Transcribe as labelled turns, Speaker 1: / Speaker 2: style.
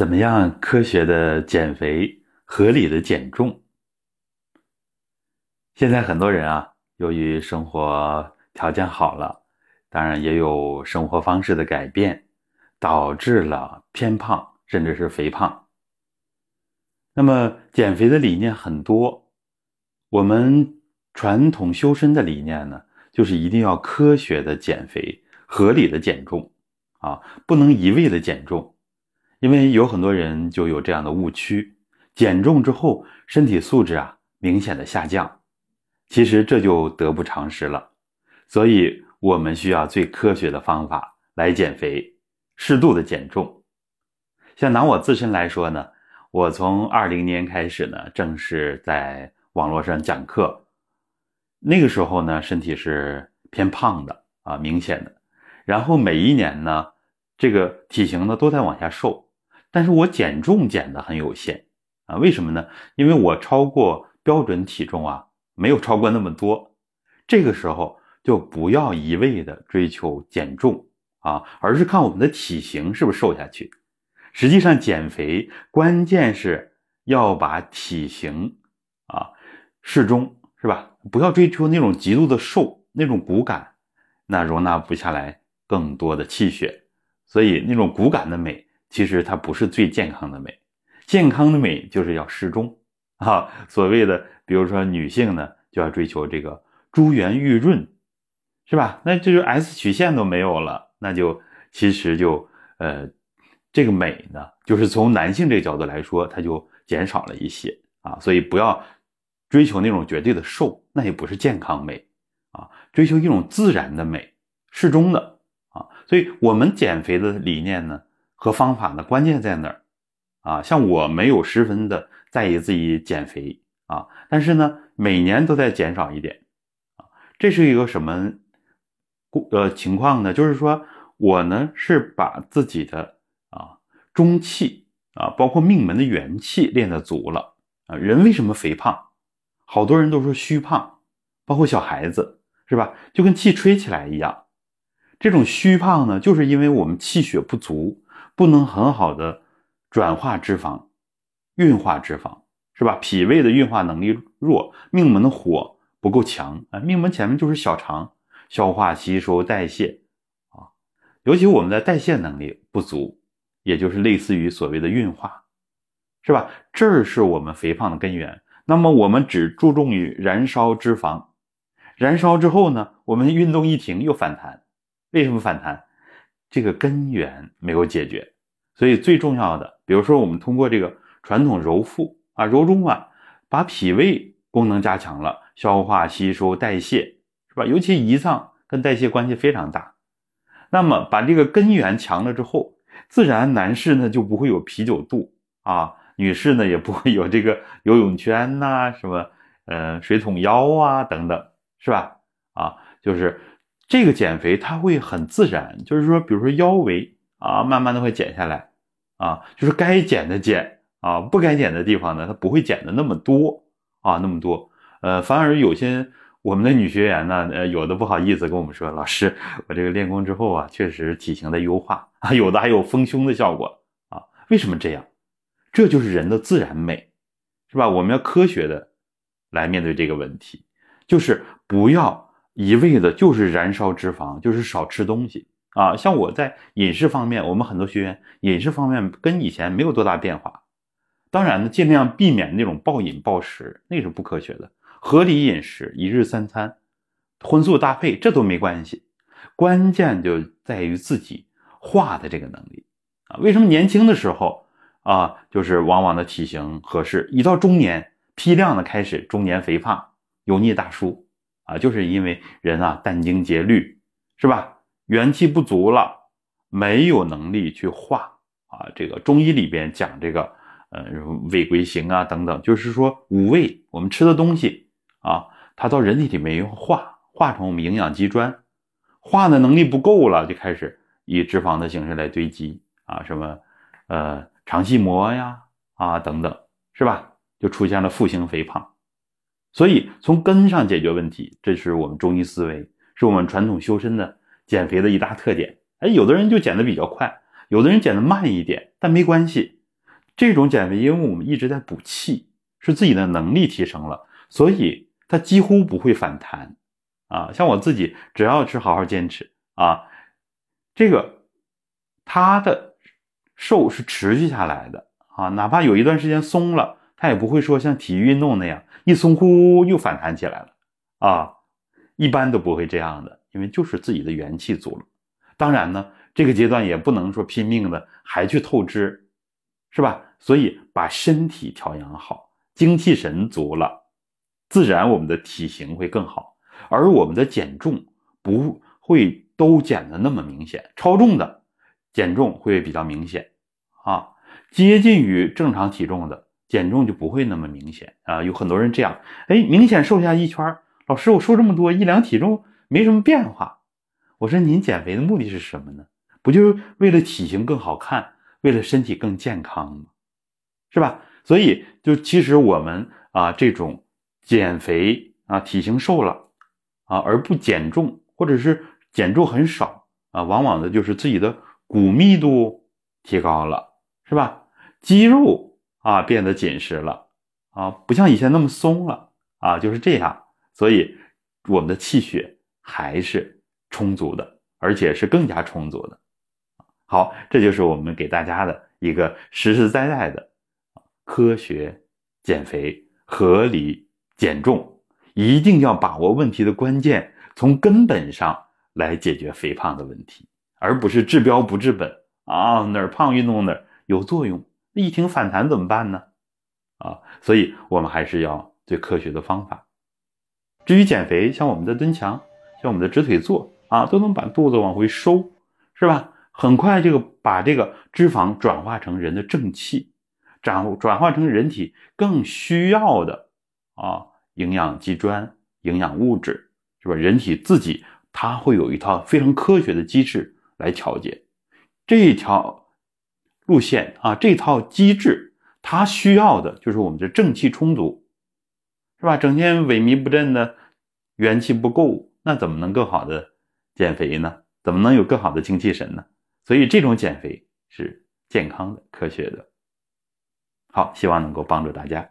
Speaker 1: 怎么样科学的减肥，合理的减重？现在很多人啊，由于生活条件好了，当然也有生活方式的改变，导致了偏胖，甚至是肥胖。那么减肥的理念很多，我们传统修身的理念呢，就是一定要科学的减肥，合理的减重，啊，不能一味的减重。因为有很多人就有这样的误区，减重之后身体素质啊明显的下降，其实这就得不偿失了。所以我们需要最科学的方法来减肥，适度的减重。像拿我自身来说呢，我从二零年开始呢，正式在网络上讲课，那个时候呢身体是偏胖的啊，明显的，然后每一年呢这个体型呢都在往下瘦。但是我减重减的很有限啊，为什么呢？因为我超过标准体重啊，没有超过那么多。这个时候就不要一味的追求减重啊，而是看我们的体型是不是瘦下去。实际上减肥关键是要把体型啊适中，是吧？不要追求那种极度的瘦，那种骨感，那容纳不下来更多的气血，所以那种骨感的美。其实它不是最健康的美，健康的美就是要适中啊。所谓的，比如说女性呢，就要追求这个珠圆玉润，是吧？那这就 S 曲线都没有了，那就其实就呃，这个美呢，就是从男性这个角度来说，它就减少了一些啊。所以不要追求那种绝对的瘦，那也不是健康美啊。追求一种自然的美，适中的啊。所以我们减肥的理念呢。和方法呢？关键在哪儿？啊，像我没有十分的在意自己减肥啊，但是呢，每年都在减少一点啊。这是一个什么呃情况呢？就是说我呢是把自己的啊中气啊，包括命门的元气练得足了啊。人为什么肥胖？好多人都说虚胖，包括小孩子是吧？就跟气吹起来一样。这种虚胖呢，就是因为我们气血不足。不能很好的转化脂肪、运化脂肪，是吧？脾胃的运化能力弱，命门的火不够强啊。命门前面就是小肠，消化、吸收、代谢啊，尤其我们的代谢能力不足，也就是类似于所谓的运化，是吧？这儿是我们肥胖的根源。那么我们只注重于燃烧脂肪，燃烧之后呢，我们运动一停又反弹，为什么反弹？这个根源没有解决，所以最重要的，比如说我们通过这个传统揉腹啊、揉中脘，把脾胃功能加强了，消化、吸收、代谢，是吧？尤其胰脏跟代谢关系非常大。那么把这个根源强了之后，自然男士呢就不会有啤酒肚啊，女士呢也不会有这个游泳圈呐、什么呃水桶腰啊等等，是吧？啊，就是。这个减肥它会很自然，就是说，比如说腰围啊，慢慢的会减下来，啊，就是该减的减啊，不该减的地方呢，它不会减的那么多啊，那么多，呃，反而有些我们的女学员呢，呃，有的不好意思跟我们说，老师，我这个练功之后啊，确实体型的优化啊，有的还有丰胸的效果啊，为什么这样？这就是人的自然美，是吧？我们要科学的来面对这个问题，就是不要。一味的就是燃烧脂肪，就是少吃东西啊。像我在饮食方面，我们很多学员饮食方面跟以前没有多大变化。当然呢，尽量避免那种暴饮暴食，那是不科学的。合理饮食，一日三餐，荤素搭配，这都没关系。关键就在于自己化的这个能力啊。为什么年轻的时候啊，就是往往的体型合适，一到中年批量的开始中年肥胖、油腻大叔。啊，就是因为人啊殚精竭虑，是吧？元气不足了，没有能力去化啊。这个中医里边讲这个，呃，胃归形啊等等，就是说五味，我们吃的东西啊，它到人体里面要化，化成我们营养基砖，化的能力不够了，就开始以脂肪的形式来堆积啊，什么呃肠系膜呀啊等等，是吧？就出现了腹型肥胖。所以从根上解决问题，这是我们中医思维，是我们传统修身的减肥的一大特点。哎，有的人就减的比较快，有的人减的慢一点，但没关系这种减肥，因为我们一直在补气，是自己的能力提升了，所以它几乎不会反弹啊。像我自己，只要是好好坚持啊，这个它的瘦是持续下来的啊，哪怕有一段时间松了，它也不会说像体育运动那样一松呼又反弹起来了啊，一般都不会这样的，因为就是自己的元气足了。当然呢，这个阶段也不能说拼命的还去透支，是吧？所以把身体调养好，精气神足了，自然我们的体型会更好，而我们的减重不会都减的那么明显，超重的减重会比较明显啊，接近于正常体重的减重就不会那么明显啊。有很多人这样，哎，明显瘦下一圈，老师我瘦这么多，一量体重没什么变化。我说您减肥的目的是什么呢？不就是为了体型更好看，为了身体更健康吗？是吧？所以就其实我们啊这种减肥啊体型瘦了啊而不减重，或者是减重很少啊，往往的就是自己的骨密度提高了，是吧？肌肉啊变得紧实了啊，不像以前那么松了啊，就是这样。所以我们的气血还是。充足的，而且是更加充足的。好，这就是我们给大家的一个实实在在的科学减肥、合理减重，一定要把握问题的关键，从根本上来解决肥胖的问题，而不是治标不治本啊！哪儿胖运动哪儿有作用，一听反弹怎么办呢？啊，所以我们还是要最科学的方法。至于减肥，像我们的蹲墙，像我们的直腿坐。啊，都能把肚子往回收，是吧？很快这个把这个脂肪转化成人的正气，转转化成人体更需要的啊营养基砖、营养物质，是吧？人体自己它会有一套非常科学的机制来调节这一条路线啊，这套机制它需要的就是我们的正气充足，是吧？整天萎靡不振的，元气不够，那怎么能更好的？减肥呢，怎么能有更好的精气神呢？所以这种减肥是健康的、科学的。好，希望能够帮助大家。